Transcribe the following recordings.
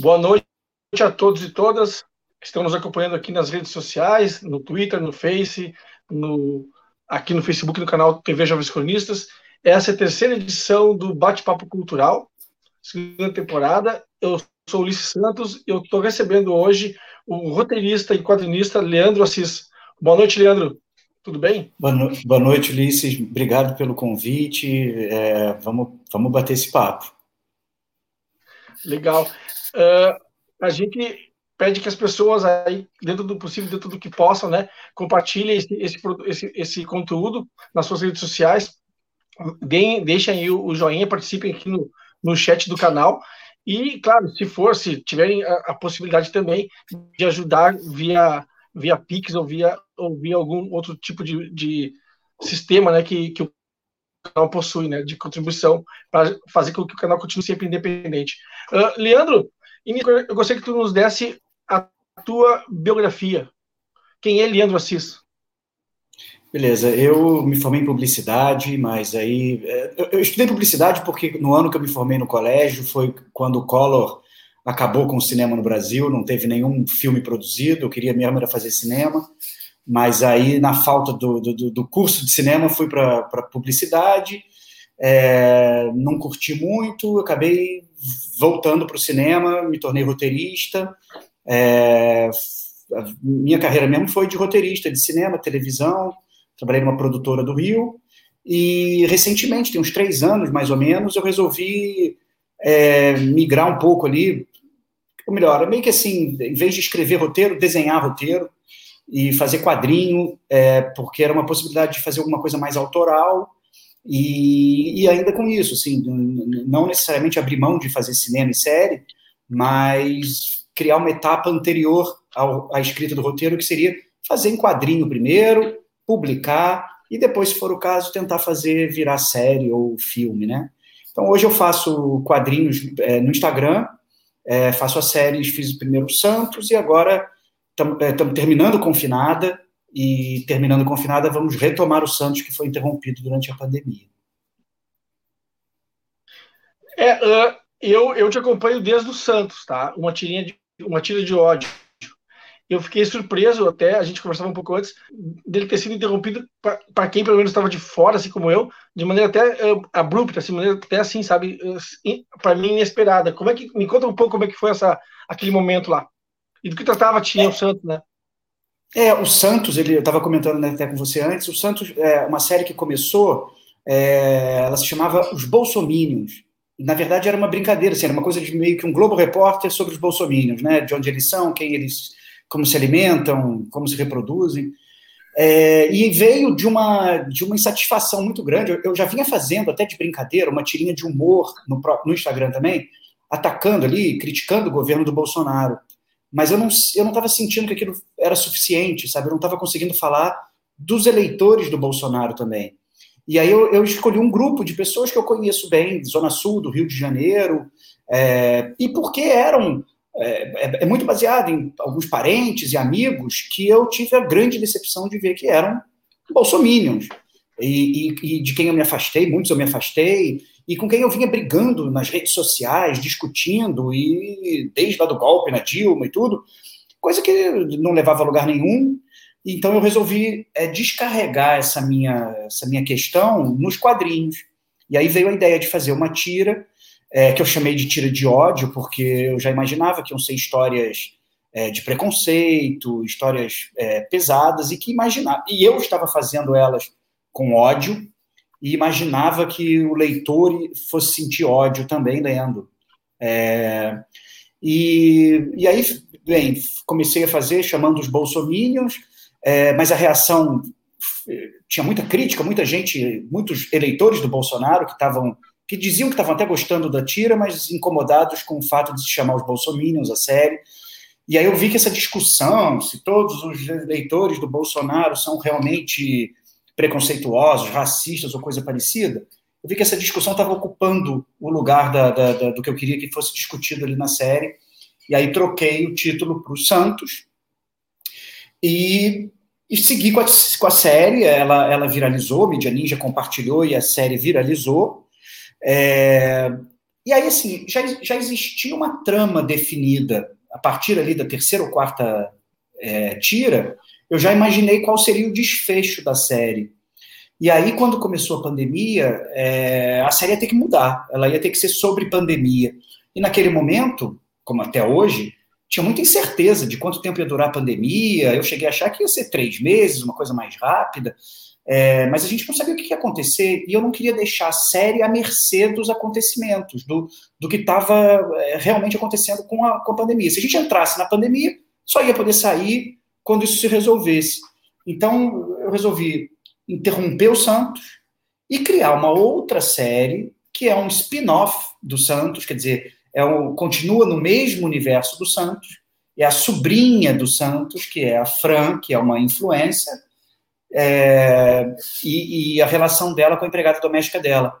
Boa noite a todos e todas nos acompanhando aqui nas redes sociais, no Twitter, no Face, no, aqui no Facebook, no canal TV Jovens Cronistas. Essa é a terceira edição do Bate-Papo Cultural, segunda temporada. Eu sou Ulisses Santos e eu estou recebendo hoje o roteirista e quadrinista Leandro Assis. Boa noite, Leandro. Tudo bem? Boa, no... Boa noite, Ulisses. Obrigado pelo convite. É, vamos, vamos bater esse papo. Legal. Uh, a gente pede que as pessoas aí, dentro do possível, dentro do que possam, né, compartilhem esse, esse, esse, esse conteúdo nas suas redes sociais, Deem, deixem aí o joinha, participem aqui no, no chat do canal, e, claro, se for, se tiverem a, a possibilidade também de ajudar via, via Pix ou via, ou via algum outro tipo de, de sistema, né, que, que o canal possui, né, de contribuição, para fazer com que o canal continue sempre independente. Uh, Leandro, eu gostaria que tu nos desse a tua biografia. Quem é Leandro Assis? Beleza, eu me formei em publicidade, mas aí. É, eu estudei publicidade porque no ano que eu me formei no colégio foi quando o Collor acabou com o cinema no Brasil, não teve nenhum filme produzido, eu queria mesmo era fazer cinema, mas aí, na falta do, do, do curso de cinema, fui para publicidade, é, não curti muito, acabei voltando para o cinema, me tornei roteirista. É, minha carreira mesmo foi de roteirista de cinema, televisão. Trabalhei numa produtora do Rio. E recentemente, tem uns três anos mais ou menos, eu resolvi é, migrar um pouco ali. Ou melhor, meio que assim, em vez de escrever roteiro, desenhar roteiro e fazer quadrinho, é, porque era uma possibilidade de fazer alguma coisa mais autoral e, e, ainda com isso, assim, não necessariamente abrir mão de fazer cinema e série, mas criar uma etapa anterior ao, à escrita do roteiro, que seria fazer em quadrinho primeiro, publicar, e depois, se for o caso, tentar fazer virar série ou filme, né? Então, hoje eu faço quadrinhos é, no Instagram, é, faço as séries, fiz o primeiro Santos, e agora estamos é, terminando Confinada, e terminando confinada, vamos retomar o Santos que foi interrompido durante a pandemia. É, uh, eu, eu te acompanho desde o Santos, tá? Uma tirinha de, uma tira de ódio. Eu fiquei surpreso até, a gente conversava um pouco antes, dele ter sido interrompido para quem pelo menos estava de fora, assim como eu, de maneira até uh, abrupta, assim, maneira até assim, sabe, uh, para mim inesperada. Como é que me conta um pouco como é que foi essa aquele momento lá? E do que tratava tinha é. o Santos, né? É, o Santos, ele, eu estava comentando né, até com você antes, o Santos é uma série que começou, é, ela se chamava Os Bolsominions. Na verdade, era uma brincadeira, assim, era uma coisa de meio que um Globo Repórter sobre os Bolsominions, né? De onde eles são, quem eles, como se alimentam, como se reproduzem. É, e veio de uma, de uma insatisfação muito grande. Eu, eu, já vinha fazendo, até de brincadeira, uma tirinha de humor no, no Instagram também, atacando ali, criticando o governo do Bolsonaro mas eu não eu não estava sentindo que aquilo era suficiente, sabe? Eu não estava conseguindo falar dos eleitores do Bolsonaro também. E aí eu, eu, escolhi um grupo de pessoas que eu conheço bem, Zona Sul do Rio de Janeiro, é, e porque eram é, é, é, muito baseado em alguns parentes e amigos que eu tive a grande decepção de ver que eram bolsominions. E, e, e de quem eu me afastei, muitos eu me afastei, e com quem eu vinha brigando nas redes sociais, discutindo, e desde lá do golpe na Dilma e tudo, coisa que não levava a lugar nenhum. Então eu resolvi é, descarregar essa minha, essa minha questão nos quadrinhos. E aí veio a ideia de fazer uma tira, é, que eu chamei de tira de ódio, porque eu já imaginava que iam ser histórias é, de preconceito, histórias é, pesadas, e que imaginava. E eu estava fazendo elas com ódio, e imaginava que o leitor fosse sentir ódio também lendo. É, e, e aí, bem, comecei a fazer chamando os bolsominions, é, mas a reação tinha muita crítica, muita gente, muitos eleitores do Bolsonaro que estavam que diziam que estavam até gostando da tira, mas incomodados com o fato de se chamar os bolsominions a série. E aí eu vi que essa discussão, se todos os eleitores do Bolsonaro são realmente preconceituosos, racistas ou coisa parecida, eu vi que essa discussão estava ocupando o lugar da, da, da, do que eu queria que fosse discutido ali na série, e aí troquei o título para o Santos, e, e segui com a, com a série, ela, ela viralizou, Media Ninja compartilhou e a série viralizou, é, E aí, assim, já, já existia uma trama definida a partir ali da terceira ou quarta é, tira, eu já imaginei qual seria o desfecho da série. E aí, quando começou a pandemia, é, a série ia ter que mudar, ela ia ter que ser sobre pandemia. E naquele momento, como até hoje, tinha muita incerteza de quanto tempo ia durar a pandemia. Eu cheguei a achar que ia ser três meses, uma coisa mais rápida. É, mas a gente não sabia o que ia acontecer e eu não queria deixar a série à mercê dos acontecimentos, do, do que estava é, realmente acontecendo com a, com a pandemia. Se a gente entrasse na pandemia, só ia poder sair quando isso se resolvesse. Então, eu resolvi interromper o Santos e criar uma outra série que é um spin-off do Santos, quer dizer, é o, continua no mesmo universo do Santos, é a sobrinha do Santos, que é a Fran, que é uma influência, é, e, e, a relação dela com a empregada doméstica dela,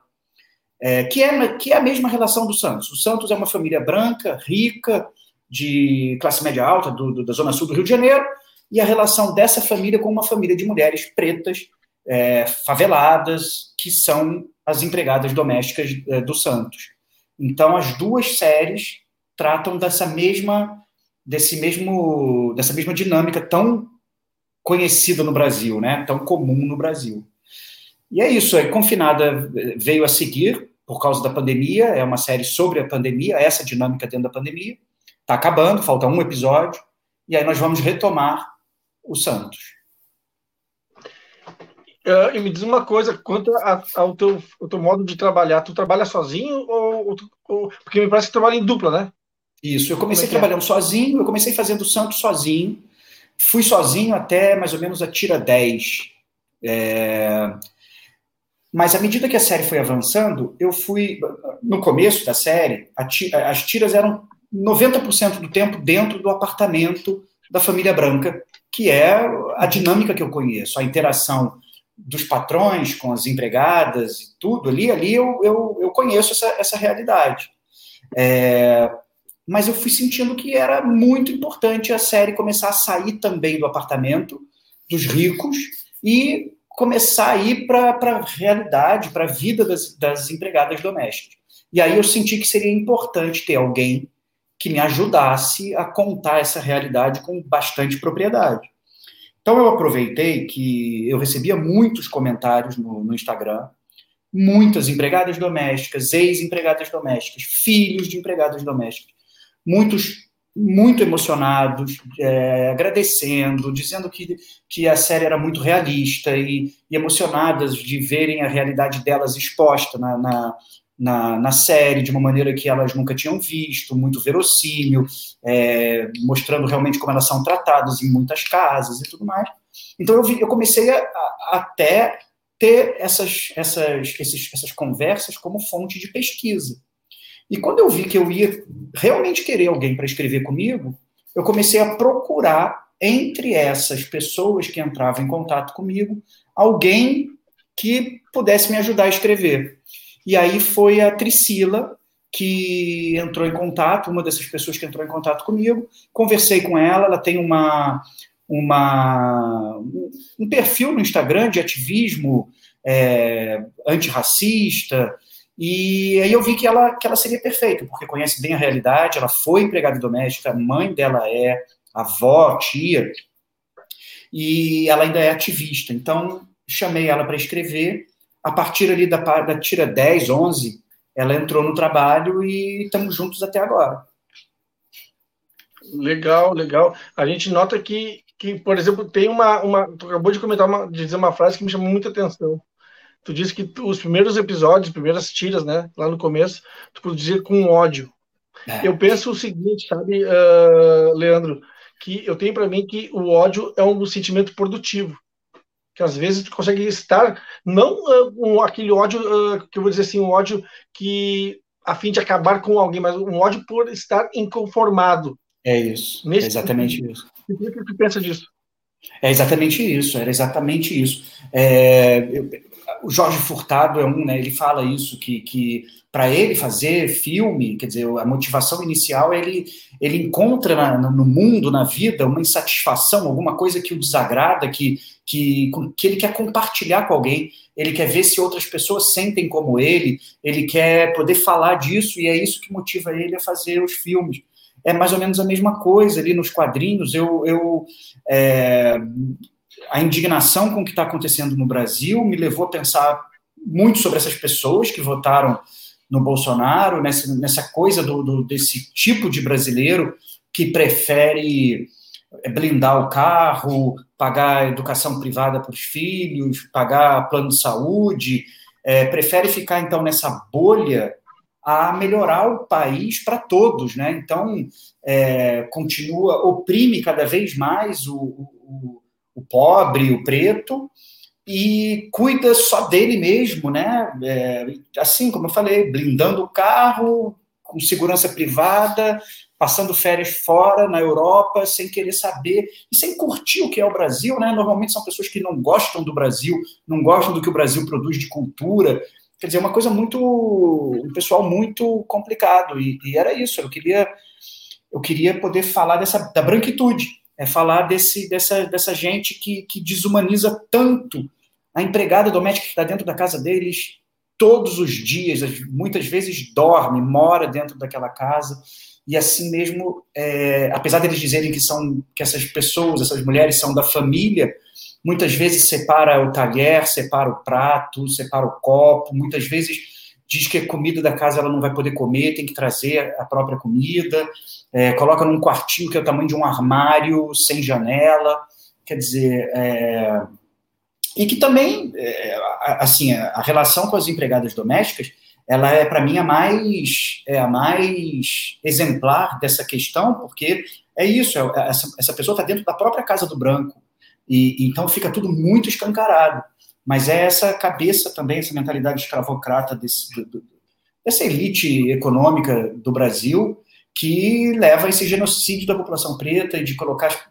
é, que, é, que é a mesma relação do Santos. O Santos é uma família branca, rica, de classe média alta, do, do, da zona sul do Rio de Janeiro, e a relação dessa família com uma família de mulheres pretas, é, faveladas, que são as empregadas domésticas é, do Santos. Então, as duas séries tratam dessa mesma desse mesmo dessa mesma dinâmica tão conhecida no Brasil, né? Tão comum no Brasil. E é isso. A Confinada veio a seguir por causa da pandemia. É uma série sobre a pandemia, essa dinâmica dentro da pandemia. Está acabando, falta um episódio. E aí nós vamos retomar o Santos. Uh, e me diz uma coisa, quanto a, ao, teu, ao teu modo de trabalhar, tu trabalha sozinho ou, ou, porque me parece que trabalha em dupla, né? Isso, eu comecei é, é trabalhando é? sozinho, eu comecei fazendo Santos sozinho, Fui sozinho até mais ou menos a tira 10. É... Mas à medida que a série foi avançando, eu fui. No começo da série, as tiras eram 90% do tempo dentro do apartamento da família branca, que é a dinâmica que eu conheço, a interação dos patrões com as empregadas e tudo ali, ali eu, eu, eu conheço essa, essa realidade. É, mas eu fui sentindo que era muito importante a série começar a sair também do apartamento dos ricos e começar a ir para a realidade, para a vida das, das empregadas domésticas. E aí eu senti que seria importante ter alguém que me ajudasse a contar essa realidade com bastante propriedade. Então eu aproveitei que eu recebia muitos comentários no, no Instagram, muitas empregadas domésticas, ex-empregadas domésticas, filhos de empregadas domésticas, muitos muito emocionados, é, agradecendo, dizendo que, que a série era muito realista e, e, emocionadas de verem a realidade delas exposta na, na, na, na, série de uma maneira que elas nunca tinham visto, muito verossímil, é, mostrando realmente como elas são tratadas em muitas casas e tudo mais. Então eu, vi, eu comecei a, a, até ter essas, essas, esses, essas conversas como fonte de pesquisa. E quando eu vi que eu ia realmente querer alguém para escrever comigo, eu comecei a procurar entre essas pessoas que entravam em contato comigo alguém que pudesse me ajudar a escrever. E aí foi a Tricila que entrou em contato, uma dessas pessoas que entrou em contato comigo. Conversei com ela, ela tem uma, uma um perfil no Instagram de ativismo é, antirracista, e aí eu vi que ela, que ela seria perfeita, porque conhece bem a realidade, ela foi empregada doméstica, a mãe dela é avó, tia, e ela ainda é ativista. Então, chamei ela para escrever. A partir ali da, da tira 10, 11, ela entrou no trabalho e estamos juntos até agora. Legal, legal. A gente nota que, que por exemplo, tem uma, uma. Tu acabou de comentar, uma, de dizer uma frase que me chamou muita atenção tu disse que tu, os primeiros episódios, primeiras tiras, né, lá no começo, tu produzia com ódio. É. Eu penso o seguinte, sabe, uh, Leandro, que eu tenho para mim que o ódio é um sentimento produtivo, que às vezes tu consegue estar não uh, um, aquele ódio uh, que eu vou dizer assim, um ódio que a fim de acabar com alguém, mas um ódio por estar inconformado. É isso. Nesse é exatamente sentido. isso. O que tu pensa disso? É exatamente isso, era exatamente isso. É, eu, o Jorge Furtado é um, né? Ele fala isso que, que para ele fazer filme, quer dizer, a motivação inicial ele ele encontra na, no mundo, na vida, uma insatisfação, alguma coisa que o desagrada, que que, que ele quer compartilhar com alguém. ele quer ver se outras pessoas sentem como ele, ele quer poder falar disso, e é isso que motiva ele a fazer os filmes. É mais ou menos a mesma coisa ali nos quadrinhos. Eu, eu é, a indignação com o que está acontecendo no Brasil me levou a pensar muito sobre essas pessoas que votaram no Bolsonaro, nessa, nessa coisa do, do, desse tipo de brasileiro que prefere blindar o carro, pagar educação privada para os filhos, pagar plano de saúde, é, prefere ficar então nessa bolha a melhorar o país para todos, né? Então é, continua oprime cada vez mais o, o, o pobre, o preto, e cuida só dele mesmo, né? É, assim como eu falei, blindando o carro, com segurança privada, passando férias fora na Europa, sem querer saber e sem curtir o que é o Brasil, né? Normalmente são pessoas que não gostam do Brasil, não gostam do que o Brasil produz de cultura. Quer dizer, é uma coisa muito, um pessoal muito complicado e, e era isso. Eu queria, eu queria poder falar dessa da branquitude, é falar desse, dessa, dessa gente que, que desumaniza tanto a empregada doméstica que está dentro da casa deles todos os dias, muitas vezes dorme, mora dentro daquela casa e assim mesmo, é, apesar deles dizerem que são que essas pessoas, essas mulheres são da família, muitas vezes separa o talher, separa o prato, separa o copo, muitas vezes diz que a comida da casa ela não vai poder comer, tem que trazer a própria comida, é, coloca num quartinho que é o tamanho de um armário, sem janela, quer dizer, é, e que também, é, assim, a relação com as empregadas domésticas, ela é para mim a mais é a mais exemplar dessa questão, porque é isso, é, essa, essa pessoa está dentro da própria casa do branco e, e então fica tudo muito escancarado. Mas é essa cabeça também, essa mentalidade escravocrata desse, do, dessa elite econômica do Brasil que leva a esse genocídio da população preta e de colocar,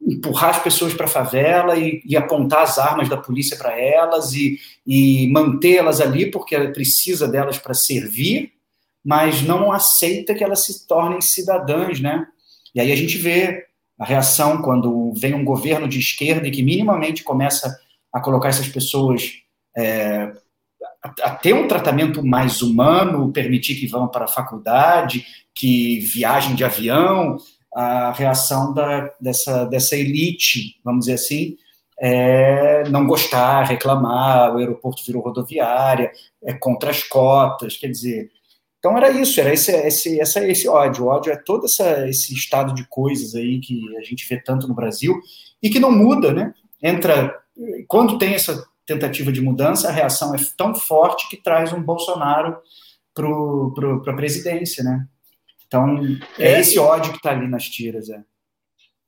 empurrar as pessoas para a favela e, e, apontar as armas da polícia para elas e, e mantê-las ali porque ela precisa delas para servir, mas não aceita que elas se tornem cidadãs, né? E aí a gente vê a reação quando vem um governo de esquerda e que minimamente começa a colocar essas pessoas é, a, ter um tratamento mais humano, permitir que vão para a faculdade, que viajem de avião, a reação da, dessa, dessa elite, vamos dizer assim, é não gostar, reclamar, o aeroporto virou rodoviária, é contra as cotas, quer dizer. Então era isso, era esse, esse, essa, esse ódio. O ódio é todo essa, esse estado de coisas aí que a gente vê tanto no Brasil e que não muda, né? Entra quando tem essa tentativa de mudança, a reação é tão forte que traz um Bolsonaro para a presidência, né? Então, é, é esse ódio que está ali nas tiras, é.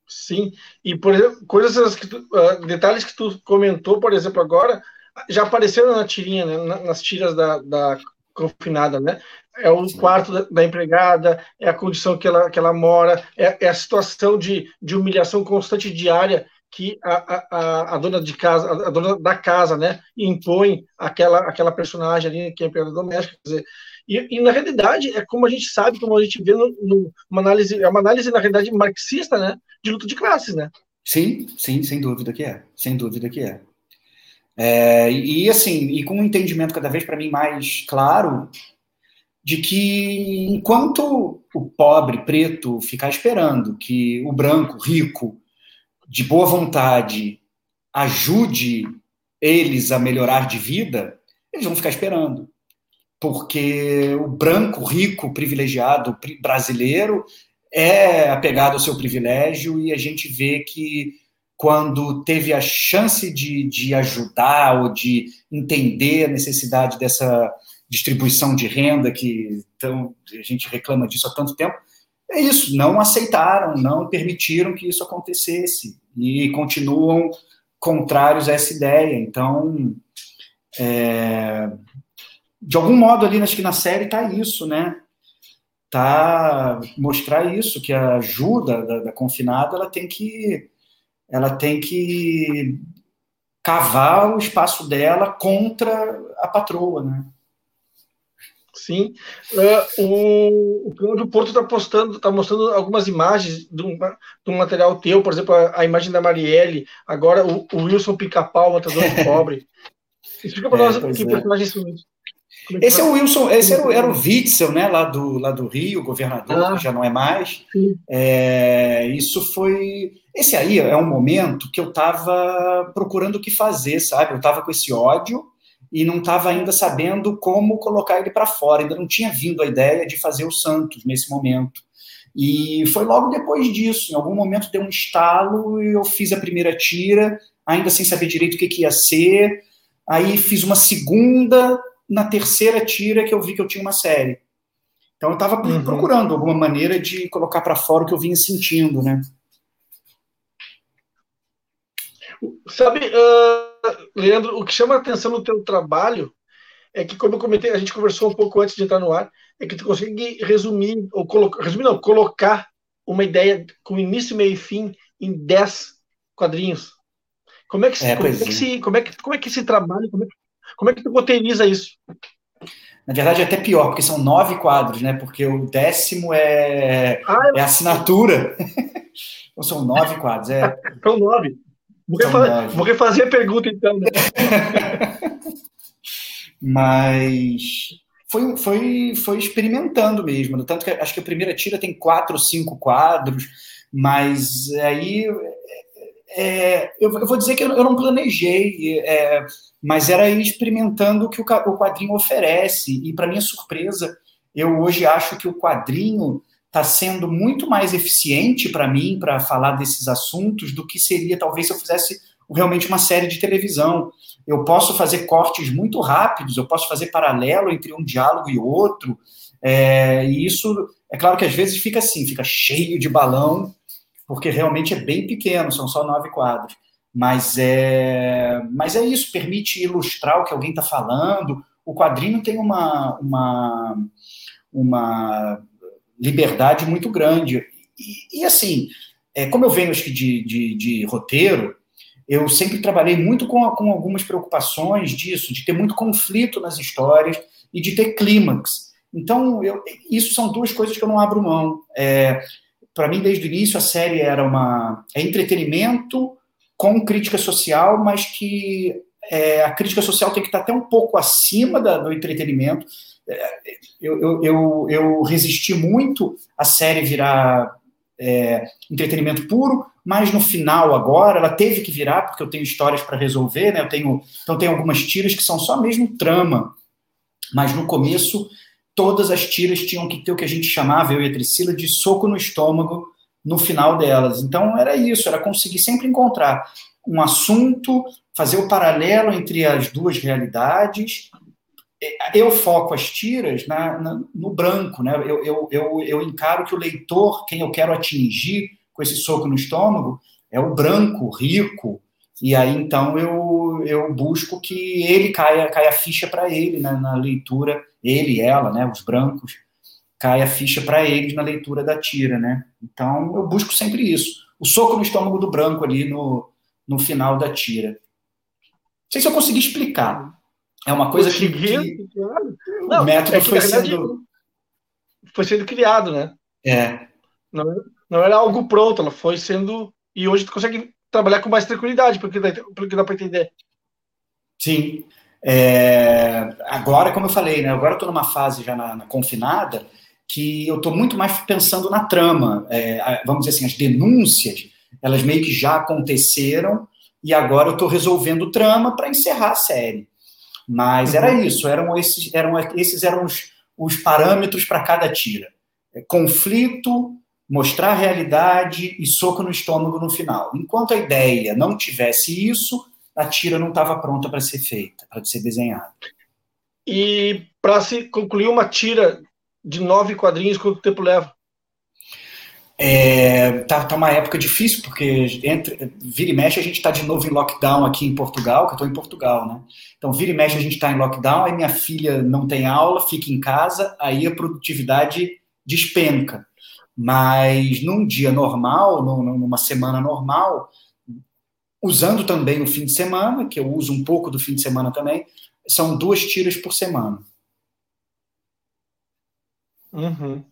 Sim, e por exemplo, coisas que tu, uh, detalhes que tu comentou, por exemplo, agora, já apareceram na tirinha, né, nas tiras da, da confinada, né? É o quarto da, da, empregada, é a condição que ela, que ela mora, é, é a situação de, de humilhação constante diária que a, a, a, dona de casa, a dona da casa, né, impõe aquela, aquela personagem ali que é empregada doméstica, quer dizer, e, e, na realidade é como a gente sabe, como a gente vê no, no, uma análise, é uma análise na realidade marxista, né, de luta de classes, né? Sim, sim, sem dúvida que é, sem dúvida que é. é e assim, e com um entendimento cada vez para mim mais claro de que enquanto o pobre preto ficar esperando que o branco rico de boa vontade ajude eles a melhorar de vida, eles vão ficar esperando. Porque o branco, rico, privilegiado brasileiro é apegado ao seu privilégio e a gente vê que quando teve a chance de, de ajudar ou de entender a necessidade dessa distribuição de renda que então, a gente reclama disso há tanto tempo, é isso, não aceitaram, não permitiram que isso acontecesse e continuam contrários a essa ideia. Então, é, de algum modo ali, acho que na série está isso, né? Tá mostrar isso que a ajuda da, da confinada ela tem que ela tem que cavar o espaço dela contra a patroa, né? Sim. Uh, o, o Porto está postando, está mostrando algumas imagens de um, de um, material teu, por exemplo, a, a imagem da Marielle, agora o, o Wilson Pica-Pau, matador de pobre. Explica para é, nós que é. esses. É esse é o Wilson, esse era o, era o Witzel, né, lá do, lá do Rio, governador, ah, que já não é mais. É, isso foi. Esse aí é um momento que eu estava procurando o que fazer, sabe? Eu estava com esse ódio e não estava ainda sabendo como colocar ele para fora, ainda não tinha vindo a ideia de fazer o Santos nesse momento. E foi logo depois disso, em algum momento deu um estalo e eu fiz a primeira tira, ainda sem saber direito o que, que ia ser. Aí fiz uma segunda, na terceira tira que eu vi que eu tinha uma série. Então eu estava uhum. procurando alguma maneira de colocar para fora o que eu vinha sentindo, né? Sabe, uh, Leandro, o que chama a atenção no teu trabalho é que, como eu comentei, a gente conversou um pouco antes de entrar no ar, é que tu consegue resumir, ou colocar, resumir não, colocar uma ideia com início, meio e fim em 10 quadrinhos. Como é que, é, como, é que se, como, é que, como é que se trabalha, como é que, como é que tu roteiriza isso? Na verdade, é até pior, porque são nove quadros, né? Porque o décimo é, ah, é assinatura. então são nove quadros. É... São nove. Vou, refazer, vou refazer a pergunta, então. Né? Mas foi, foi, foi experimentando mesmo. Tanto que acho que a primeira tira tem quatro ou cinco quadros, mas aí é, eu, eu, vou dizer que eu, eu não planejei, é, mas era ir experimentando o que o, o quadrinho oferece. E, para minha surpresa, eu hoje acho que o quadrinho está sendo muito mais eficiente para mim para falar desses assuntos do que seria talvez se eu fizesse realmente uma série de televisão. Eu posso fazer cortes muito rápidos, eu posso fazer paralelo entre um diálogo e outro. É, e isso, é claro que às vezes fica assim, fica cheio de balão, porque realmente é bem pequeno, são só nove quadros. Mas é, mas é isso, permite ilustrar o que alguém está falando. O quadrinho tem uma, uma, uma liberdade muito grande. E, e assim, é, como eu venho que de, de, de roteiro, eu sempre trabalhei muito com, com algumas preocupações disso, de ter muito conflito nas histórias e de ter clímax. Então, eu, isso são duas coisas que eu não abro mão. É, Para mim, desde o início, a série era uma é entretenimento com crítica social, mas que é, a crítica social tem que estar até um pouco acima da, do entretenimento. Eu, eu, eu, eu, resisti muito a série virar é, entretenimento puro, mas no final agora ela teve que virar porque eu tenho histórias para resolver, né? Eu tenho então tem algumas tiras que são só mesmo trama, mas no começo todas as tiras tinham que ter o que a gente chamava eu e a Priscila de soco no estômago no final delas. Então era isso, era conseguir sempre encontrar um assunto, fazer o paralelo entre as duas realidades eu foco as tiras na, na, no branco, né? Eu, eu, eu, eu, encaro que o leitor, quem eu quero atingir com esse soco no estômago, é o branco, rico, e aí então eu, eu busco que ele caia, caia a ficha para ele né, na leitura, ele ela, né, os brancos, caia a ficha para eles na leitura da tira, né? Então eu busco sempre isso, o soco no estômago do branco ali no, no final da tira. Não sei se eu consegui explicar. É uma coisa que, que não, o método é que, foi sendo foi sendo criado, né? É. Não, não era algo pronto, ela foi sendo e hoje tu consegue trabalhar com mais tranquilidade, porque dá, porque dá para entender. Sim. É, agora, como eu falei, né? Agora eu estou numa fase já na, na, confinada que eu estou muito mais pensando na trama. É, vamos dizer assim, as denúncias, elas meio que já aconteceram e agora eu estou resolvendo trama para encerrar a série. Mas era uhum. isso, eram esses eram, esses eram os, os parâmetros para cada tira. É, conflito, mostrar a realidade e soco no estômago no final. Enquanto a ideia não tivesse isso, a tira não estava pronta para ser feita, para ser desenhada. E para se concluir uma tira de nove quadrinhos, quanto tempo leva? É, tá, tá uma época difícil, porque entre, vira e mexe a gente está de novo em lockdown aqui em Portugal, que eu estou em Portugal, né? Então, vira e mexe a gente está em lockdown, aí minha filha não tem aula, fica em casa, aí a produtividade despenca. Mas num dia normal, numa semana normal, usando também o fim de semana, que eu uso um pouco do fim de semana também, são duas tiras por semana. Uhum.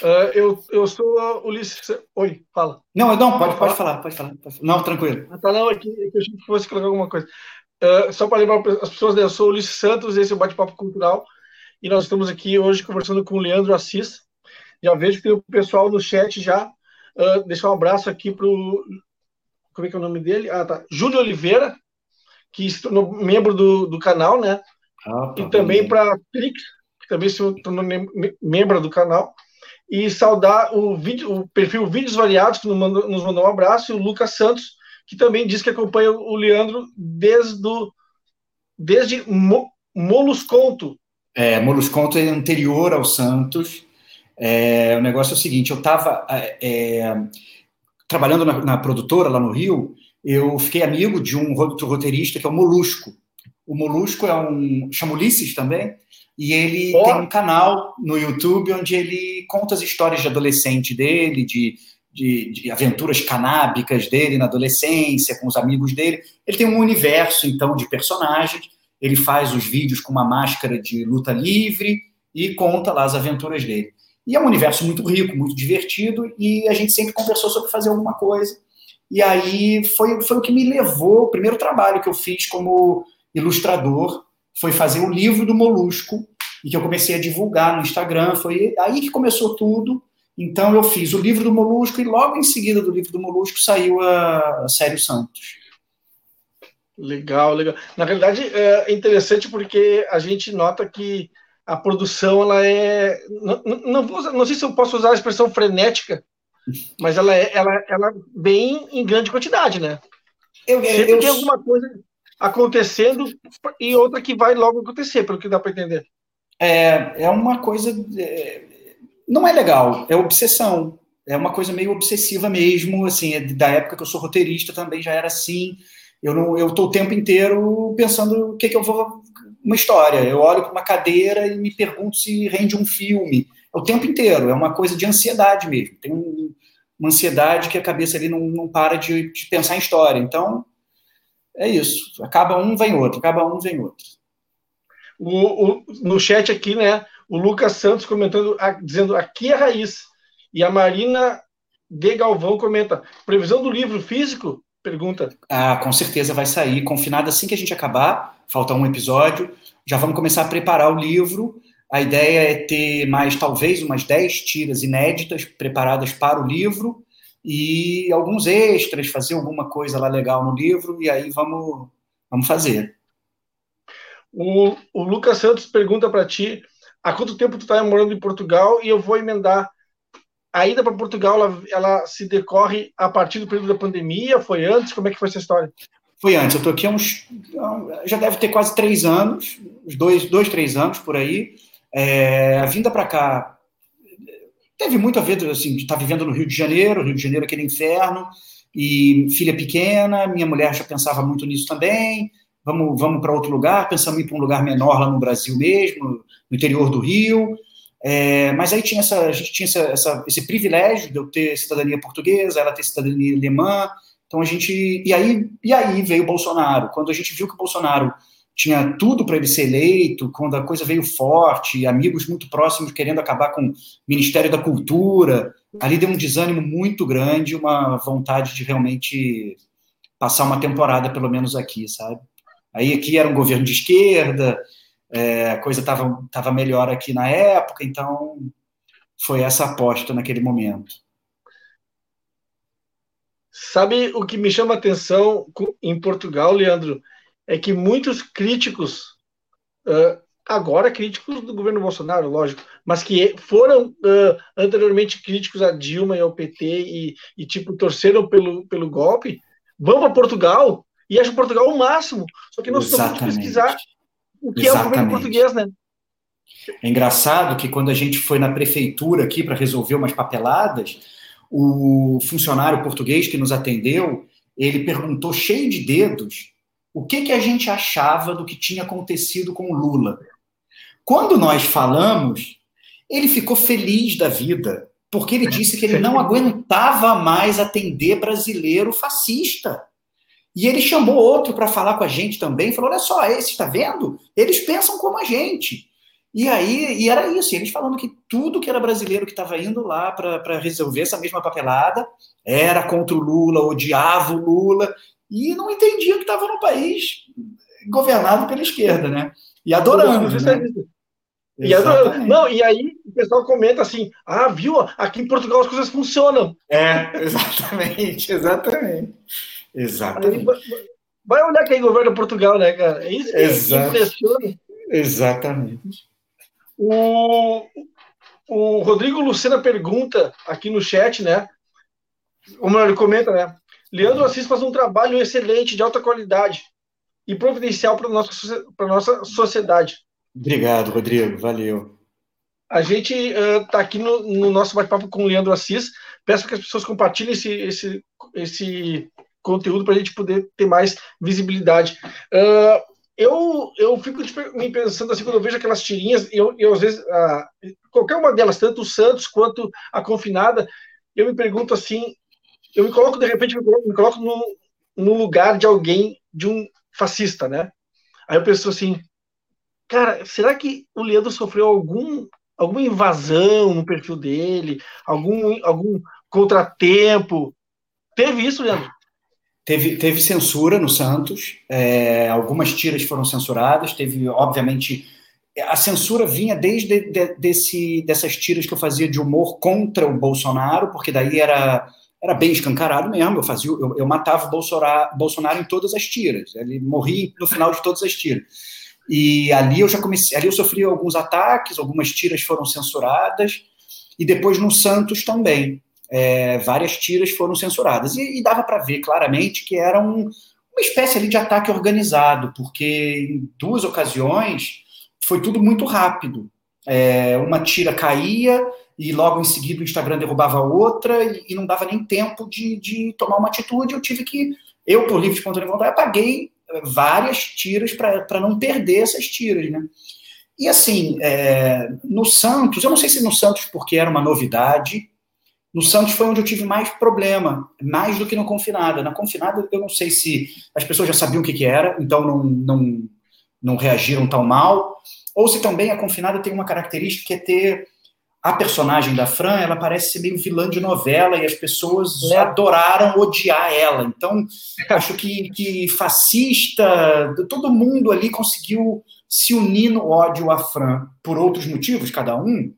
Uh, eu, eu sou Ulisses. Oi, fala. Não, não, pode, pode falar, pode falar. Não, tranquilo. Ah, tá, não, é que, é que eu achei que fosse colocar alguma coisa. uh, só para lembrar as pessoas, né, eu sou o Ulisses Santos, esse é o Bate-Papo Cultural, e nós estamos aqui hoje conversando com o Leandro Assis. Já vejo que tem o pessoal no chat já. Uh, deixar um abraço aqui para o. Como é que é o nome dele? Ah, tá. Júlio Oliveira, que se tornou membro do, do canal, né? Ah, tá e também para Trix, que também se tornou membro do canal. E saudar o, vídeo, o perfil Vídeos Variados, que nos mandou, um abraço, e o Lucas Santos, que também diz que acompanha o Leandro desde, do, desde Mo, Molusconto. É, Molusconto é anterior ao Santos. É, o negócio é o seguinte: eu estava é, é, trabalhando na, na, produtora lá no Rio, eu fiquei amigo de um roteirista que é o Molusco. O Molusco é um. chama Ulisses também, e ele oh. tem um canal no YouTube onde ele conta as histórias de adolescente dele, de, de, de, aventuras canábicas dele na adolescência, com os amigos dele. Ele tem um universo, então, de personagens. Ele faz os vídeos com uma máscara de luta livre e conta lá as aventuras dele. E é um universo muito rico, muito divertido, e a gente sempre conversou sobre fazer alguma coisa. E aí foi, foi o que me levou, o primeiro trabalho que eu fiz como ilustrador foi fazer o livro do Molusco, e que eu comecei a divulgar no Instagram. Foi aí que começou tudo. Então eu fiz o livro do Molusco e logo em seguida do livro do Molusco saiu a, a Sério Santos. Legal, legal. Na verdade é interessante porque a gente nota que a produção ela é não, não, vou, não sei se eu posso usar a expressão frenética, mas ela é ela, ela bem em grande quantidade, né? Eu, Sempre eu, tem alguma coisa acontecendo e outra que vai logo acontecer, pelo que dá para entender. É, é uma coisa é, não é legal, é obsessão. É uma coisa meio obsessiva mesmo, assim, é da época que eu sou roteirista também já era assim. Eu não, eu tô o tempo inteiro pensando o que que eu vou uma história. Eu olho para uma cadeira e me pergunto se rende um filme. É o tempo inteiro, é uma coisa de ansiedade mesmo. Tem um, uma ansiedade que a cabeça ali não, não para de, de, pensar em história. Então, é isso. Acaba um, vem outro. Acaba um, vem outro. O, o, no chat aqui, né? O Lucas Santos comentando, dizendo aqui é a raiz. E a Marina de Galvão comenta: previsão do livro físico? Pergunta. Ah, com certeza vai sair, confinado assim que a gente acabar, falta um episódio, já vamos começar a preparar o livro. A ideia é ter mais, talvez, umas 10 tiras inéditas preparadas para o livro e alguns extras, fazer alguma coisa lá legal no livro, e aí vamos, vamos fazer. O, o Lucas Santos pergunta para ti há quanto tempo tu está morando em Portugal e eu vou emendar a ida para Portugal, ela, ela, se decorre a partir do período da pandemia? Foi antes? Como é que foi essa história? Foi antes. Eu estou aqui há uns. Já deve ter quase três anos, uns dois, dois três anos por aí. É, a vinda para cá teve muito a ver, assim, de estar tá vivendo no Rio de Janeiro, Rio de Janeiro aquele inferno, e filha pequena, minha mulher já pensava muito nisso também. Vamos, vamos para outro lugar, pensamos em ir para um lugar menor lá no Brasil mesmo, no interior do Rio. É, mas aí tinha essa, a gente tinha essa, essa, esse privilégio de eu ter cidadania portuguesa, ela ter cidadania alemã. Então a gente. E aí, e aí veio o Bolsonaro. Quando a gente viu que o Bolsonaro tinha tudo para ele ser eleito, quando a coisa veio forte, amigos muito próximos querendo acabar com o Ministério da Cultura, ali deu um desânimo muito grande, uma vontade de realmente passar uma temporada, pelo menos aqui, sabe? Aí aqui era um governo de esquerda, é, a coisa estava tava melhor aqui na época, então foi essa aposta naquele momento. Sabe o que me chama a atenção em Portugal, Leandro? É que muitos críticos, agora críticos do governo Bolsonaro, lógico, mas que foram anteriormente críticos a Dilma e ao PT e, e tipo, torceram pelo, pelo golpe, vão para Portugal e acham Portugal o máximo. Só que não se pesquisar o que Exatamente. é o governo português, né? É engraçado que quando a gente foi na prefeitura aqui para resolver umas papeladas, o funcionário português que nos atendeu, ele perguntou cheio de dedos o que, que a gente achava do que tinha acontecido com o Lula. Quando nós falamos, ele ficou feliz da vida, porque ele disse que ele não aguentava mais atender brasileiro fascista. E ele chamou outro para falar com a gente também, falou: olha só, esse está vendo? Eles pensam como a gente. E aí, e era isso, eles falando que tudo que era brasileiro que estava indo lá para resolver essa mesma papelada era contra o Lula, odiava o Lula, e não entendia que estava no país governado pela esquerda, né? E adorando. Né? E, adorando. Não, e aí o pessoal comenta assim: ah, viu? Aqui em Portugal as coisas funcionam. É, exatamente, exatamente. Exatamente. Aí, vai olhar quem governa Portugal, né, cara? É isso que Exato. impressiona. Exatamente. O, o Rodrigo Lucena pergunta aqui no chat, né? Como ele comenta, né? Leandro Assis faz um trabalho excelente, de alta qualidade e providencial para a nossa, nossa sociedade. Obrigado, Rodrigo. Valeu. A gente está uh, aqui no, no nosso bate-papo com o Leandro Assis. Peço que as pessoas compartilhem esse, esse, esse conteúdo para a gente poder ter mais visibilidade. Uh, eu, eu fico me pensando assim, quando eu vejo aquelas tirinhas, eu, eu às vezes, uh, qualquer uma delas, tanto o Santos quanto a Confinada, eu me pergunto assim, eu me coloco, de repente, me coloco, me coloco no, no lugar de alguém, de um fascista, né? Aí eu penso assim, cara, será que o Leandro sofreu algum, alguma invasão no perfil dele? Algum, algum contratempo? Teve isso, Leandro? Teve, teve censura no Santos, é, algumas tiras foram censuradas, teve, obviamente, a censura vinha desde de, desse, dessas tiras que eu fazia de humor contra o Bolsonaro, porque daí era era bem escancarado mesmo. Eu fazia, eu, eu matava o Bolsonaro, Bolsonaro em todas as tiras. Ele morria no final de todas as tiras. E ali eu já comecei, ali eu sofri alguns ataques, algumas tiras foram censuradas e depois no Santos também é, várias tiras foram censuradas e, e dava para ver claramente que era um, uma espécie ali de ataque organizado, porque em duas ocasiões foi tudo muito rápido. É, uma tira caía, e logo em seguida o Instagram derrubava outra e, e não dava nem tempo de, de, tomar uma atitude. Eu tive que, eu, por livre espontânea vontade, apaguei várias tiras para não perder essas tiras, né? E assim, é, no Santos, eu não sei se no Santos porque era uma novidade, no Santos foi onde eu tive mais problema, mais do que no Confinada. Na Confinada, eu não sei se as pessoas já sabiam o que, que era, então não, não, não reagiram tão mal, ou se também a Confinada tem uma característica que é ter a personagem da Fran, ela parece ser meio vilã de novela e as pessoas é. adoraram odiar ela. Então, acho que, que fascista, todo mundo ali conseguiu se unir no ódio à Fran por outros motivos, cada um.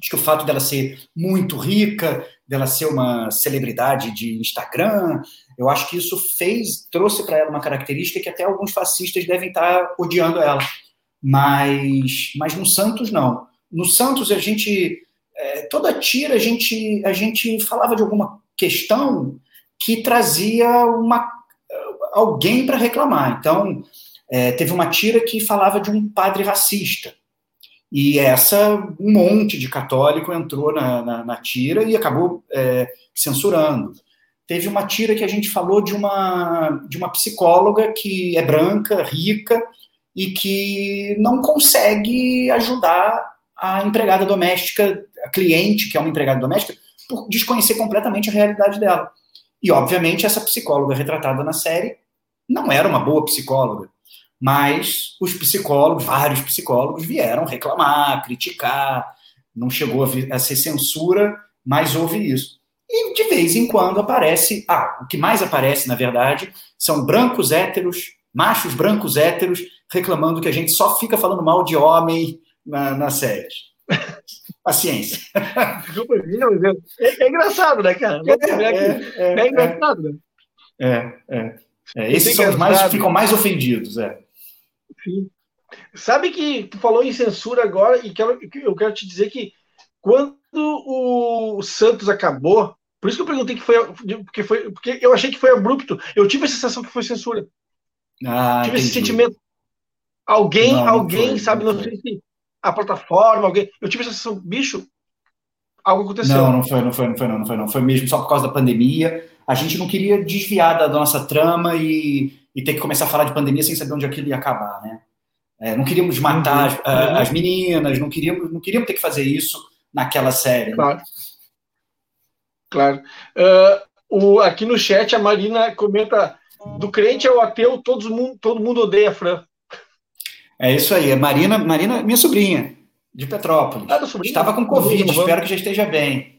Acho que o fato dela ser muito rica, dela ser uma celebridade de Instagram, eu acho que isso fez, trouxe para ela uma característica que até alguns fascistas devem estar odiando ela. Mas, mas no Santos, não no Santos, a gente, é, toda tira, a gente, a gente falava de alguma questão que trazia uma, alguém para reclamar. Então, é, teve uma tira que falava de um padre racista. E essa, um monte de católico entrou na, na, na tira e acabou é, censurando. Teve uma tira que a gente falou de uma, de uma psicóloga que é branca, rica, e que não consegue ajudar a empregada doméstica, a cliente, que é uma empregada doméstica, por desconhecer completamente a realidade dela. E, obviamente, essa psicóloga retratada na série não era uma boa psicóloga, mas os psicólogos, vários psicólogos, vieram reclamar, criticar, não chegou a, ser censura, mas houve isso. E de vez em quando aparece, ah, o que mais aparece, na verdade, são brancos héteros, machos brancos héteros, reclamando que a gente só fica falando mal de homem na, nas séries. Paciência. É, é, engraçado, né, cara? É, é, é, engraçado, né? É, é. é esses são os mais, ficam mais ofendidos, é. Sabe que tu falou em censura agora, e quero, eu quero te dizer que quando o Santos acabou, por isso que eu perguntei que foi, porque foi, porque eu achei que foi abrupto. Eu tive a sensação que foi censura. Ah, tive entendi. esse sentimento. Alguém, não, alguém, não foi, sabe, não, não sei se a plataforma, alguém. Eu tive a sensação, bicho, algo aconteceu. Não, não foi, não foi, não foi, não, não foi, não. Foi mesmo só por causa da pandemia. A gente não queria desviar da nossa trama e, e ter que começar a falar de pandemia sem saber onde aquilo ia acabar, né? É, não queríamos matar uhum. as, as, meninas, não queríamos, não queríamos ter que fazer isso naquela série. Claro. Né? Claro. Uh, o, aqui no chat a Marina comenta do crente ao ateu, todo mundo, todo mundo odeia a Fran. É isso aí. É Marina, Marina, minha sobrinha, de Petrópolis. Ah? Estava com Covid, uhum. espero que já esteja bem.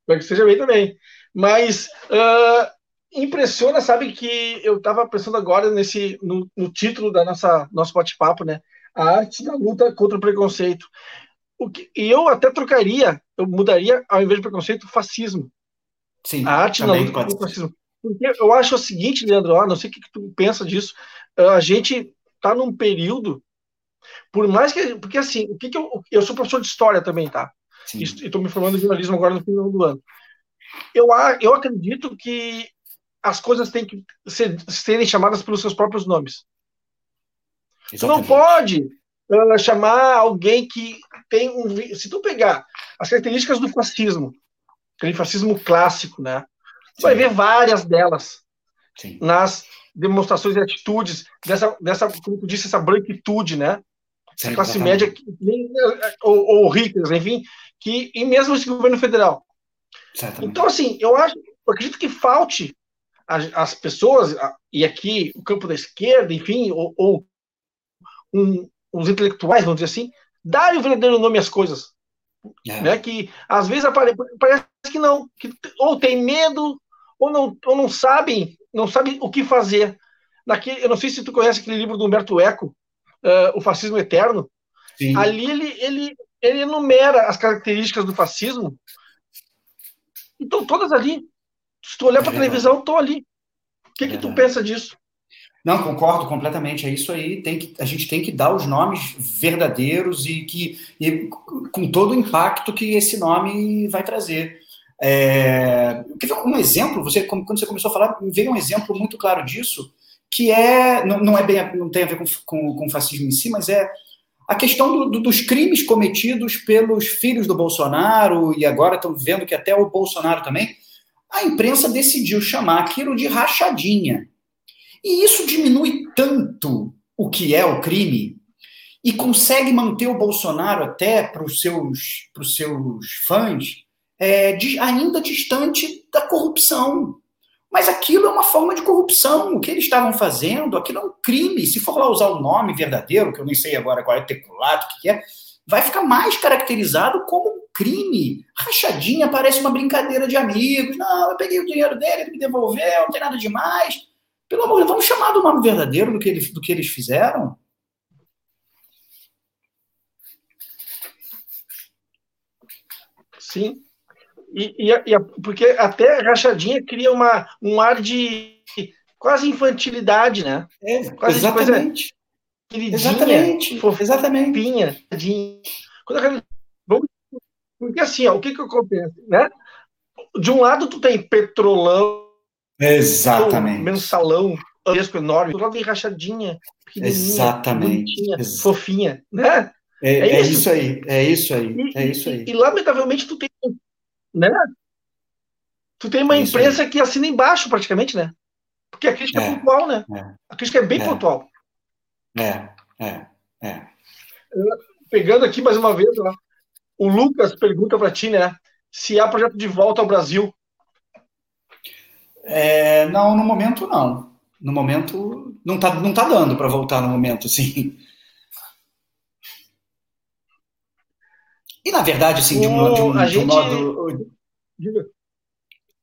Espero que esteja bem também. Mas uh, impressiona, sabe, que eu estava pensando agora nesse no, no, título da nossa nosso bate-papo, né? A arte da luta contra o preconceito. O que, e eu até trocaria, eu mudaria, ao invés de preconceito, fascismo. Sim, a arte da luta contra o fascismo. Porque eu acho o seguinte, Leandro, ó, não sei o que, que tu pensa disso. A gente está num período, por mais que. Porque assim, o que, que eu. Eu sou professor de história também, tá? Sim. E estou me formando em jornalismo agora no final do ano. Eu, eu acredito que as coisas têm que ser, serem chamadas pelos seus próprios nomes. Exatamente. Tu não pode uh, chamar alguém que tem um. Se tu pegar as características do fascismo, aquele fascismo clássico, né? Tu vai ver várias delas Sim. nas demonstrações e atitudes dessa, dessa, como tu disse, essa branquitude, né? Sim, classe exatamente. média, ou, ou ricas, enfim, que, e mesmo esse governo federal. Então, assim, eu acho, eu acredito que falte as pessoas, e aqui o campo da esquerda, enfim, ou, ou um, os intelectuais, vamos dizer assim, darem o verdadeiro nome às coisas. É. Né, que às vezes apare, parece que não, que ou tem medo, ou não, ou não sabem, não sabem o que fazer. Naquele, eu não sei se tu conhece aquele livro do Humberto Eco, uh, O Fascismo Eterno. Sim. Ali ele, ele, ele enumera as características do fascismo. Então, todas ali. Se tu olhar para a é televisão, estou ali. O que, é que tu pensa disso? Não, concordo completamente. É isso aí. Tem que, a gente tem que dar os nomes verdadeiros e que e com todo o impacto que esse nome vai trazer. É, um exemplo, você, quando você começou a falar, veio um exemplo muito claro disso, que é não, não é bem não tem a ver com, com, com fascismo em si, mas é a questão do, do, dos crimes cometidos pelos filhos do Bolsonaro e agora estão vendo que até o Bolsonaro também a imprensa decidiu chamar aquilo de rachadinha. E isso diminui tanto o que é o crime e consegue manter o Bolsonaro até para os seus, seus fãs é, de, ainda distante da corrupção. Mas aquilo é uma forma de corrupção. O que eles estavam fazendo, aquilo é um crime. Se for lá usar o nome verdadeiro, que eu nem sei agora qual é o o que é, vai ficar mais caracterizado como crime. Rachadinha parece uma brincadeira de amigos. Não, eu peguei o dinheiro dele, ele me devolveu, não tem nada demais. Pelo amor de Deus, vamos chamar do nome verdadeiro do que, ele, do que eles fizeram? Sim. E, e, e, porque até a rachadinha cria uma, um ar de quase infantilidade, né? É, quase exatamente. exatamente. Fofinha, exatamente. Quando Vamos porque assim, ó, o que que acontece, né? De um lado tu tem petrolão, exatamente, mensalão, risco enorme, do lado tem rachadinha, exatamente, fofinha, né? É, é, é isso. isso. aí, é isso aí, e, é isso aí. E, e, lamentavelmente tu tem, né? Tu tem uma é imprensa que assina embaixo praticamente, né? Porque a crítica é, é pontual, né? É. A crítica é bem é. pontual. É, é, é. Pegando aqui mais uma vez, ó, o Lucas pergunta para ti, né? Se há projeto de volta ao Brasil. É, não, no momento não. No momento não tá, não tá dando para voltar no momento, sim. E na verdade, assim, de um, de um, de um gente... modo.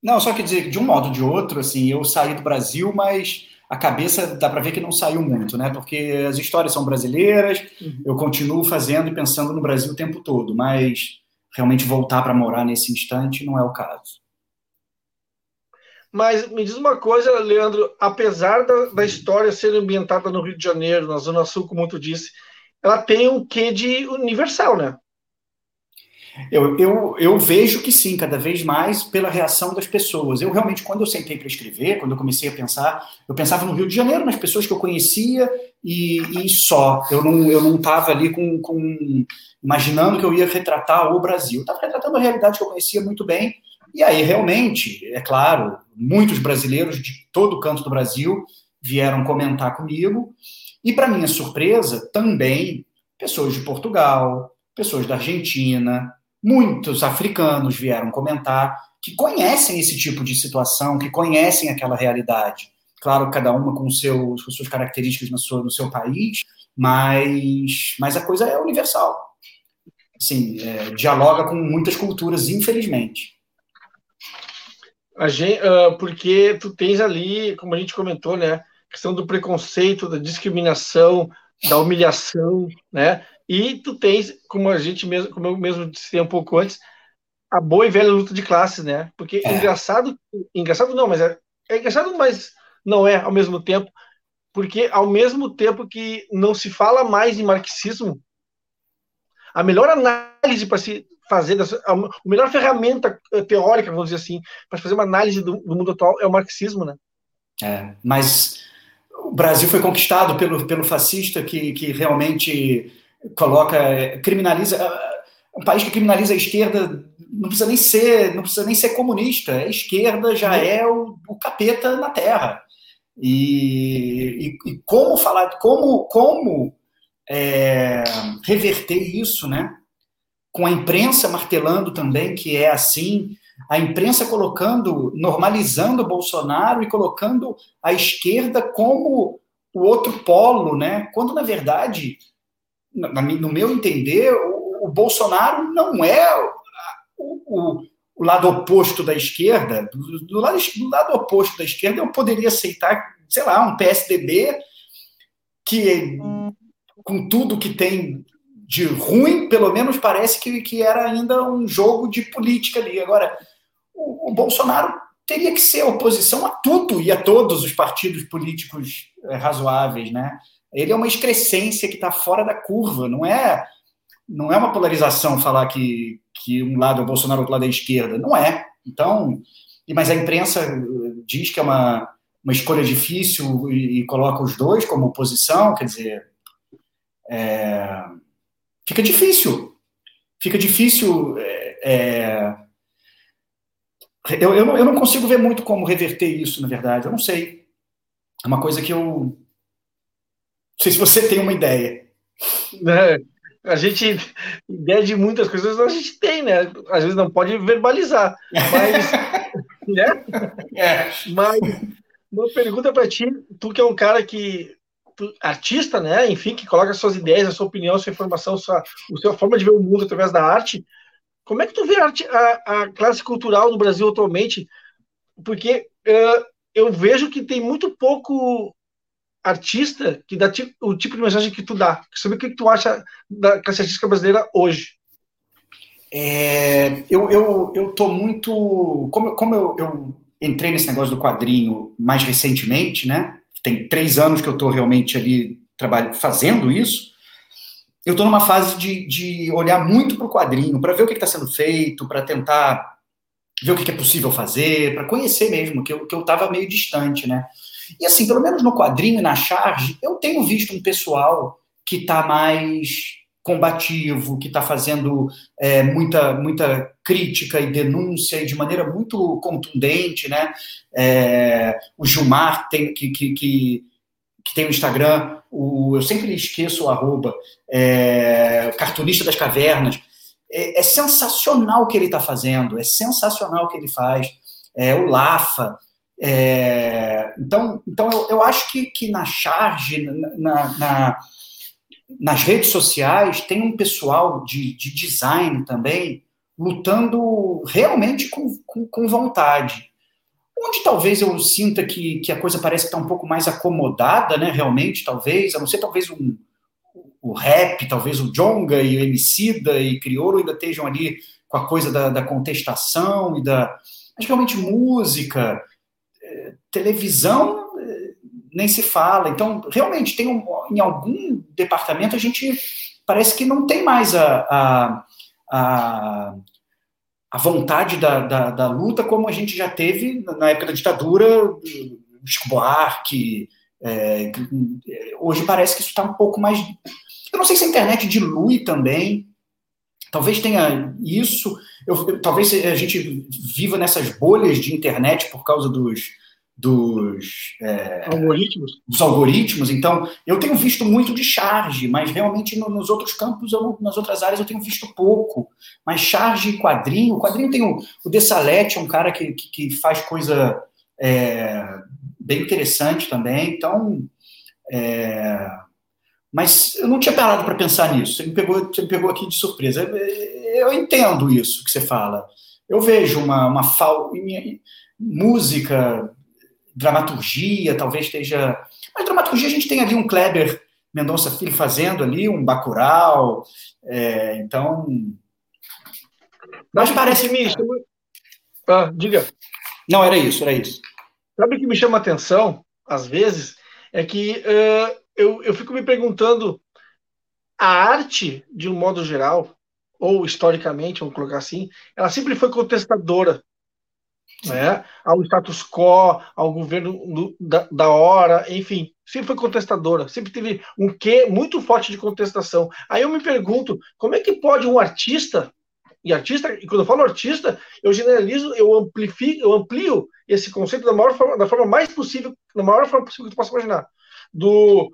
Não, só quer dizer que de um modo ou de outro, assim, eu saí do Brasil, mas a cabeça dá para ver que não saiu muito, né? Porque as histórias são brasileiras, uhum. eu continuo fazendo e pensando no Brasil o tempo todo, mas realmente voltar para morar nesse instante não é o caso. Mas me diz uma coisa, Leandro, apesar da, da história ser ambientada no Rio de Janeiro, na Zona Sul, como tu disse, ela tem um quê de universal, né? Eu, eu, eu vejo que sim, cada vez mais pela reação das pessoas. Eu realmente, quando eu sentei para escrever, quando eu comecei a pensar, eu pensava no Rio de Janeiro, nas pessoas que eu conhecia e, e só. Eu não eu não estava ali com, com imaginando que eu ia retratar o Brasil. Estava retratando a realidade que eu conhecia muito bem. E aí, realmente, é claro, muitos brasileiros de todo canto do Brasil vieram comentar comigo. E, para minha surpresa, também pessoas de Portugal, pessoas da Argentina, Muitos africanos vieram comentar que conhecem esse tipo de situação, que conhecem aquela realidade. Claro, cada uma com, seu, com suas características no seu, no seu país, mas, mas a coisa é universal. Assim, é, dialoga com muitas culturas, infelizmente. Gente, uh, porque tu tens ali, como a gente comentou, né, questão do preconceito, da discriminação, da humilhação, né? E tu tens, como a gente mesmo, como eu mesmo disse um pouco antes, a boa e velha luta de classes, né? Porque é. engraçado, engraçado não, mas é, é engraçado, mas não é ao mesmo tempo, porque ao mesmo tempo que não se fala mais em marxismo, a melhor análise para se fazer, dessa, a, melhor ferramenta eh, teórica, vamos dizer assim, para fazer uma análise do, do, mundo atual é o marxismo, né? É, mas o Brasil foi conquistado pelo, pelo fascista que, que realmente coloca, criminaliza, eh, um país que criminaliza a esquerda não precisa nem ser, não precisa nem ser comunista, a esquerda já é o, o capeta na terra. E, e, e, como falar, como, como é, reverter isso, né? Com a imprensa martelando também que é assim, a imprensa colocando, normalizando Bolsonaro e colocando a esquerda como o outro polo, né? Quando na verdade, no meu entender, o, o Bolsonaro não é o, o, o lado oposto da esquerda, do, do, lado, do lado oposto da esquerda, eu poderia aceitar, sei lá, um PSDB que, com tudo que tem de ruim, pelo menos parece que, que era ainda um jogo de política ali. Agora, o, o Bolsonaro teria que ser oposição a tudo e a todos os partidos políticos é, razoáveis, né? Ele é uma excrescência que está fora da curva, não é não é uma polarização falar que, que um lado é o Bolsonaro, outro lado é a esquerda. Não é. Então, mas a imprensa diz que é uma, uma escolha difícil e, e coloca os dois como oposição, quer dizer, é, fica difícil. Fica difícil. É, é, eu, eu, eu não consigo ver muito como reverter isso, na verdade. Eu não sei. É uma coisa que eu. Não sei se você tem uma ideia. É, a gente, ideia de muitas coisas a gente tem, né? Às vezes não pode verbalizar, mas, né? É. Mas uma pergunta para ti, tu que é um cara que tu, artista, né? Enfim, que coloca suas ideias, a sua opinião, a sua informação, a sua, a sua forma de ver o mundo através da arte. Como é que tu vê a, arte, a, a classe cultural no Brasil atualmente? Porque uh, eu vejo que tem muito pouco artista que dá o tipo de mensagem que tu dá. Saber o que tu acha da classe artística brasileira hoje. É, eu, eu, eu tô muito. Como, como eu, eu, entrei nesse negócio do quadrinho mais recentemente, né? Tem três anos que eu estou realmente ali trabalho, fazendo isso. Eu estou numa fase de, de olhar muito para o quadrinho, para ver o que está sendo feito, para tentar ver o que, que é possível fazer, para conhecer mesmo, que eu estava meio distante, né? E assim, pelo menos no quadrinho e na charge, eu tenho visto um pessoal que está mais combativo, que está fazendo é, muita, muita crítica e denúncia e de maneira muito contundente, né? É, o Gilmar tem, que, que, que, que, tem o Instagram, o, eu sempre esqueço o arroba, é, cartunista das cavernas. É, é sensacional o que ele está fazendo, é sensacional o que ele faz. É, o Lafa, é, então, então eu, eu, acho que, que na charge, na, na, nas redes sociais, tem um pessoal de, de design também lutando realmente com, com, com, vontade. Onde talvez eu sinta que, que a coisa parece estar um pouco mais acomodada, né? Realmente, talvez, a não ser talvez um, o rap, talvez o Jonga e o Emicida e Criolo ainda estejam ali com a coisa da, da contestação e da. Mas realmente música, televisão eh, nem se fala. Então, realmente, tem um, em algum departamento a gente parece que não tem mais a, a, a, a vontade da, da, da, luta como a gente já teve na época da ditadura, Chico Buarque. É, hoje parece que isso está um pouco mais. Eu não sei se a internet dilui também. Talvez tenha isso. Eu, talvez a gente viva nessas bolhas de internet por causa dos, dos é, algoritmos. Dos algoritmos. Então, eu tenho visto muito de charge, mas realmente no, nos outros campos, eu, nas outras áreas, eu tenho visto pouco. Mas charge e quadrinho, o quadrinho tem o, o Dessalete, é um cara que, que, que faz coisa é, bem interessante também. Então, é, mas eu não tinha parado para pensar nisso. Você me, pegou, você me pegou aqui de surpresa. Eu entendo isso que você fala. eu vejo uma, uma falta. Música, dramaturgia, talvez esteja. Mas dramaturgia a gente tem ali um Kleber Mendonça Filho fazendo ali, um Bacurau. É, então. Mas parece. Me chama... ah, diga. Não, era isso, era isso. Sabe o que me chama a atenção, às vezes, é que uh, eu, eu fico me perguntando a arte, de um modo geral, ou historicamente, vamos colocar assim, ela sempre foi contestadora né, ao status quo, ao governo do, da, da, hora, enfim, sempre foi contestadora, sempre teve um quê muito forte de contestação. Aí eu me pergunto, como é que pode um artista, e artista, e quando eu falo artista, eu generalizo, eu amplifico, eu amplio esse conceito da maior forma, da forma mais possível, da maior forma possível que tu possa imaginar, do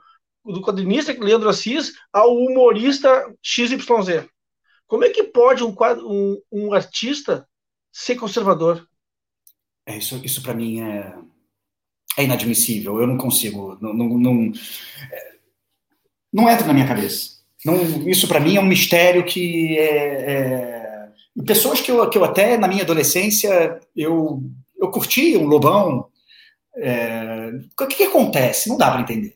do quadrinista Leandro Assis ao humorista XYZ. Como é que pode um, um, um artista ser conservador? É, isso isso para mim é, é inadmissível. Eu não consigo. Não, não, não, é, não entra na minha cabeça. Não, isso para mim é um mistério que é, é, pessoas que eu, que eu até na minha adolescência eu, eu curti um Lobão. É, o que, que acontece? Não dá para entender.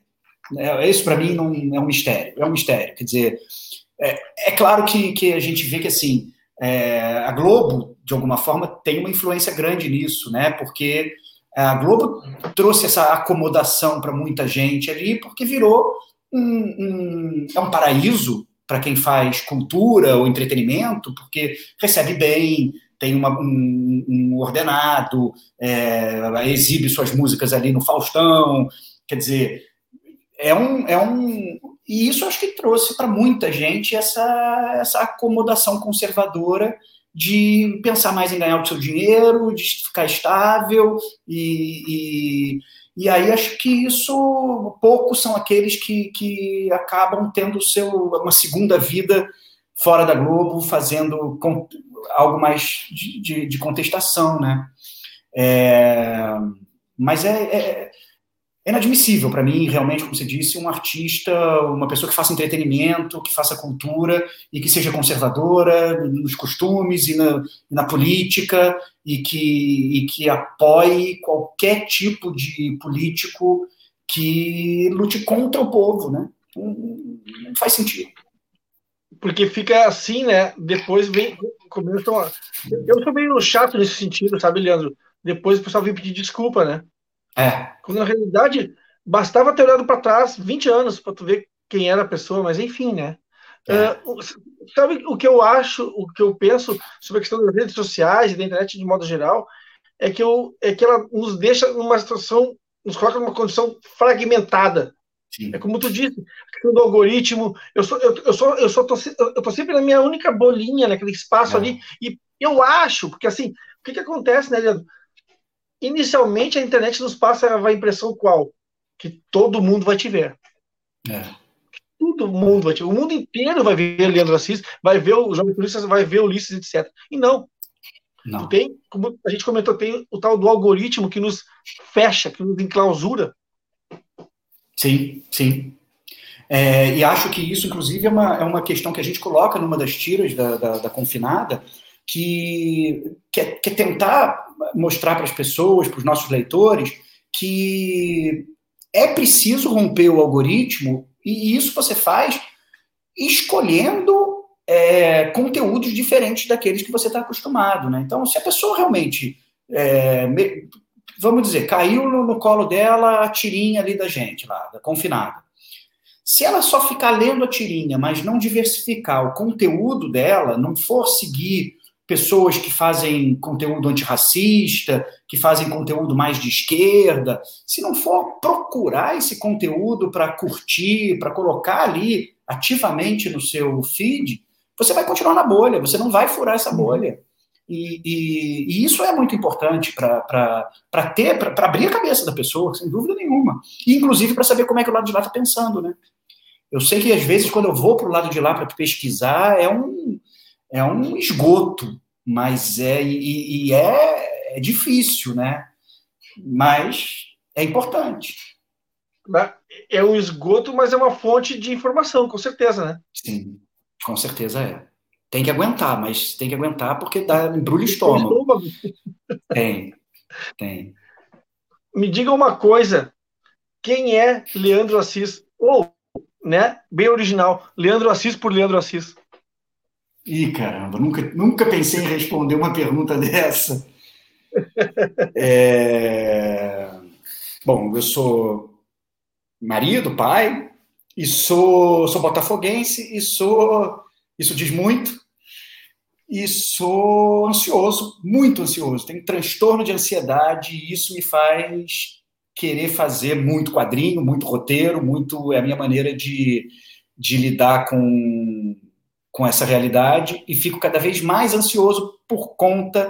É, isso para mim não é um mistério, é um mistério. Quer dizer, é, é claro que, que a gente vê que assim é, a Globo de alguma forma tem uma influência grande nisso, né? Porque a Globo trouxe essa acomodação para muita gente ali, porque virou um, um é um paraíso para quem faz cultura ou entretenimento, porque recebe bem, tem uma, um, um, ordenado, é, exibe suas músicas ali no Faustão, quer dizer, é um, é um. E isso acho que trouxe para muita gente essa, essa acomodação conservadora de pensar mais em ganhar o seu dinheiro, de ficar estável, e, e, e aí acho que isso, poucos são aqueles que, que acabam tendo seu, uma segunda vida fora da Globo, fazendo algo mais de, de, de contestação, né? É, mas é, é é inadmissível para mim, realmente, como você disse, um artista, uma pessoa que faça entretenimento, que faça cultura e que seja conservadora nos costumes e na, na política e que, e que apoie qualquer tipo de político que lute contra o povo, né? Não, faz sentido. Porque fica assim, né? Depois vem. Começam a... Eu sou meio chato nesse sentido, sabe, Leandro? Depois o pessoal vem pedir desculpa, né? É. Quando na realidade bastava ter olhado para trás 20 anos para tu ver quem era a pessoa, mas enfim, né? É. Uh, sabe o que eu acho, o que eu penso sobre a questão das redes sociais e da internet de modo geral, é que, eu, é que ela nos deixa numa situação, nos coloca numa condição fragmentada. Sim. É como tu disse, a questão do algoritmo. Eu sou, eu, eu sou, eu sou, tô, eu tô sempre na minha única bolinha, naquele espaço é. ali. E eu acho, porque assim, o que, que acontece, né, Leandro? Inicialmente, a internet nos passa a impressão qual? Que todo mundo vai te ver. É. Todo mundo vai te ver. O mundo inteiro vai ver Leandro Assis, vai ver o Jovem Turistas, vai ver Ulisses, etc. E não. Não. Tem, como a gente comentou, tem o tal do algoritmo que nos fecha, que nos enclausura. Sim, sim. É, e acho que isso, inclusive, é uma, é uma questão que a gente coloca numa das tiras da, da, da confinada, que quer, quer tentar mostrar para as pessoas, para os nossos leitores, que é preciso romper o algoritmo, e isso você faz escolhendo é, conteúdos diferentes daqueles que você está acostumado. Né? Então, se a pessoa realmente, é, vamos dizer, caiu no, no, colo dela a tirinha ali da gente, lá, da confinada. Se ela só ficar lendo a tirinha, mas não diversificar o conteúdo dela, não for seguir pessoas que fazem conteúdo antirracista, que fazem conteúdo mais de esquerda, se não for procurar esse conteúdo para curtir, para colocar ali ativamente no seu feed, você vai continuar na bolha, você não vai furar essa bolha. E, e, e isso é muito importante para ter, para abrir a cabeça da pessoa, sem dúvida nenhuma. E, inclusive, para saber como é que o lado de lá está pensando, né? Eu sei que, às vezes, quando eu vou para o lado de lá para pesquisar, é um, é um esgoto, mas é e, e é, é, difícil, né? Mas é importante. É um esgoto, mas é uma fonte de informação, com certeza, né? Sim, com certeza é. Tem que aguentar, mas tem que aguentar porque dá embrulho estômago. Tem, tem. Me diga uma coisa. Quem é Leandro Assis? Ou, né? Bem original. Leandro Assis por Leandro Assis. Ih, caramba, nunca, nunca pensei em responder uma pergunta dessa. É... Bom, eu sou marido, pai, e sou, sou botafoguense, e sou. Isso diz muito. E sou ansioso, muito ansioso. Tenho transtorno de ansiedade, e isso me faz querer fazer muito quadrinho, muito roteiro, muito. É a minha maneira de, de lidar com, com essa realidade, e fico cada vez mais ansioso por conta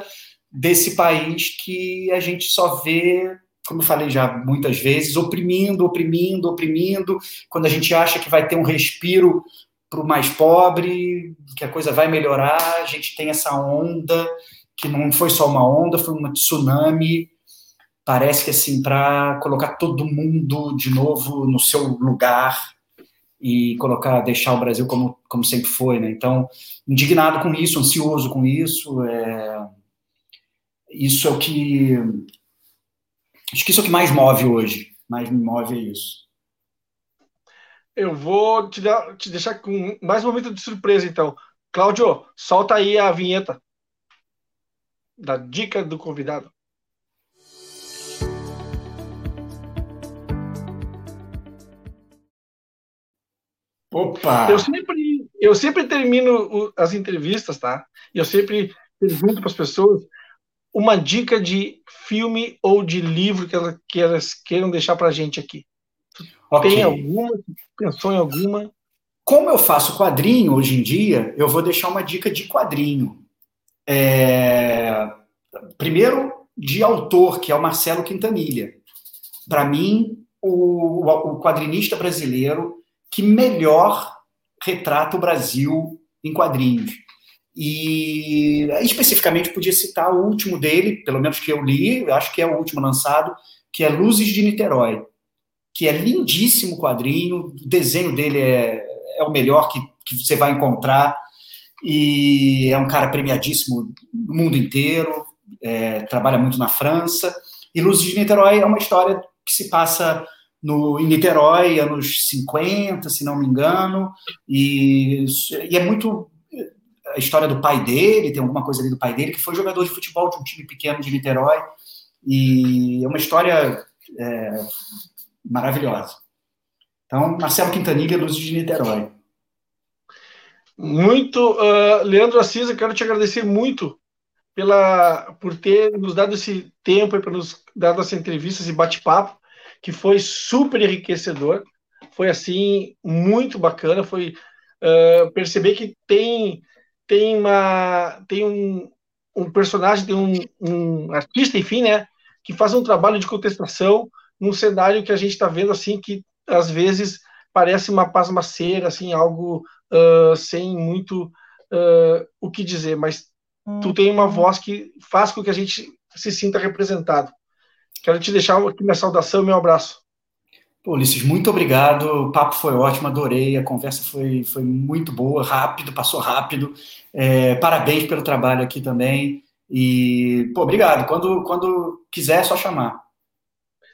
desse país que a gente só vê, como eu falei já muitas vezes, oprimindo, oprimindo, oprimindo, quando a gente acha que vai ter um respiro para o mais pobre, que a coisa vai melhorar, a gente tem essa onda, que não foi só uma onda, foi uma tsunami, parece que assim, para colocar todo mundo de novo no seu lugar e colocar, deixar o Brasil como, como sempre foi, né? Então, indignado com isso, ansioso com isso, é isso é o que. Acho que isso é o que mais move hoje. Mais me move é isso. Eu vou te, dar, te deixar com mais um momento de surpresa, então. Cláudio, solta aí a vinheta da dica do convidado. Opa! Eu sempre, eu sempre termino as entrevistas, tá? E eu sempre pergunto para as pessoas uma dica de filme ou de livro que elas, que elas queiram deixar para a gente aqui. Okay. Tem alguma? Pensou em alguma? Como eu faço quadrinho hoje em dia, eu vou deixar uma dica de quadrinho. É... Primeiro, de autor, que é o Marcelo Quintanilha. Para mim, o, o quadrinista brasileiro que melhor retrata o Brasil em quadrinhos. E especificamente podia citar o último dele, pelo menos que eu li, acho que é o último lançado, que é Luzes de Niterói, que é lindíssimo quadrinho, o desenho dele é, é o melhor que, que você vai encontrar, e é um cara premiadíssimo no mundo inteiro, é, trabalha muito na França, e Luzes de Niterói é uma história que se passa no, em Niterói, anos 50, se não me engano, e, e é muito a história do pai dele, tem alguma coisa ali do pai dele, que foi jogador de futebol de um time pequeno de Niterói. E é uma história é, maravilhosa. Então, Marcelo Quintanilha, Luz de Niterói. Muito, uh, Leandro Assis, eu quero te agradecer muito pela, por ter nos dado esse tempo e por nos dado essa entrevista, esse bate-papo, que foi super enriquecedor. Foi, assim, muito bacana. Foi uh, perceber que tem tem uma tem um, um personagem, tem um, um, artista, enfim, né, que faz um trabalho de contestação num cenário que a gente está vendo assim que às vezes parece uma pasmaceira, assim, algo uh, sem muito uh, o que dizer, mas tu tem uma voz que faz com que a gente se sinta representado. Quero te deixar aqui minha saudação e meu abraço. Pô, Ulisses, muito obrigado. O papo foi ótimo, adorei. A conversa foi, foi muito boa, rápido, passou rápido. É, parabéns pelo trabalho aqui também. E, pô, obrigado. Quando, quando quiser, é só chamar.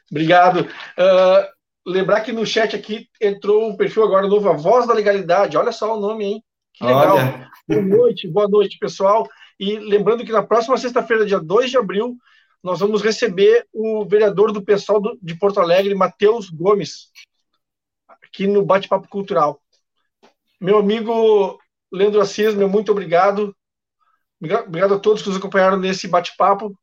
Obrigado. Uh, lembrar que no chat aqui entrou um perfil agora novo, a Voz da Legalidade. Olha só o nome, hein? Que legal. Olha. Boa noite, boa noite, pessoal. E lembrando que na próxima sexta-feira, dia 2 de abril, nós vamos receber o vereador do pessoal de Porto Alegre, Matheus Gomes, aqui no Bate-Papo Cultural. Meu amigo Leandro Assis, meu muito obrigado. Obrigado a todos que nos acompanharam nesse bate-papo.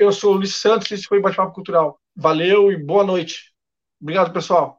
Eu sou o Luiz Santos, esse foi o Bate-Papo Cultural. Valeu e boa noite. Obrigado, pessoal.